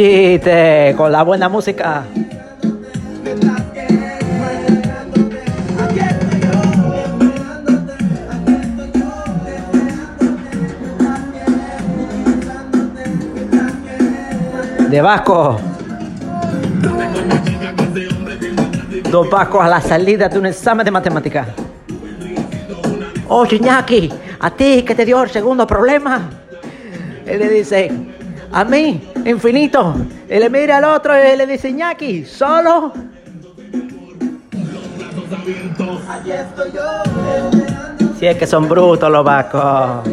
chiste con la buena música. De Vasco. Dos Vascos a la salida de un examen de matemática. Oye, Iñaki, ¿a ti que te dio el segundo problema? Él le dice, a mí, infinito. Él le mira al otro y le dice, Iñaki, solo. Si es que son brutos los vascos.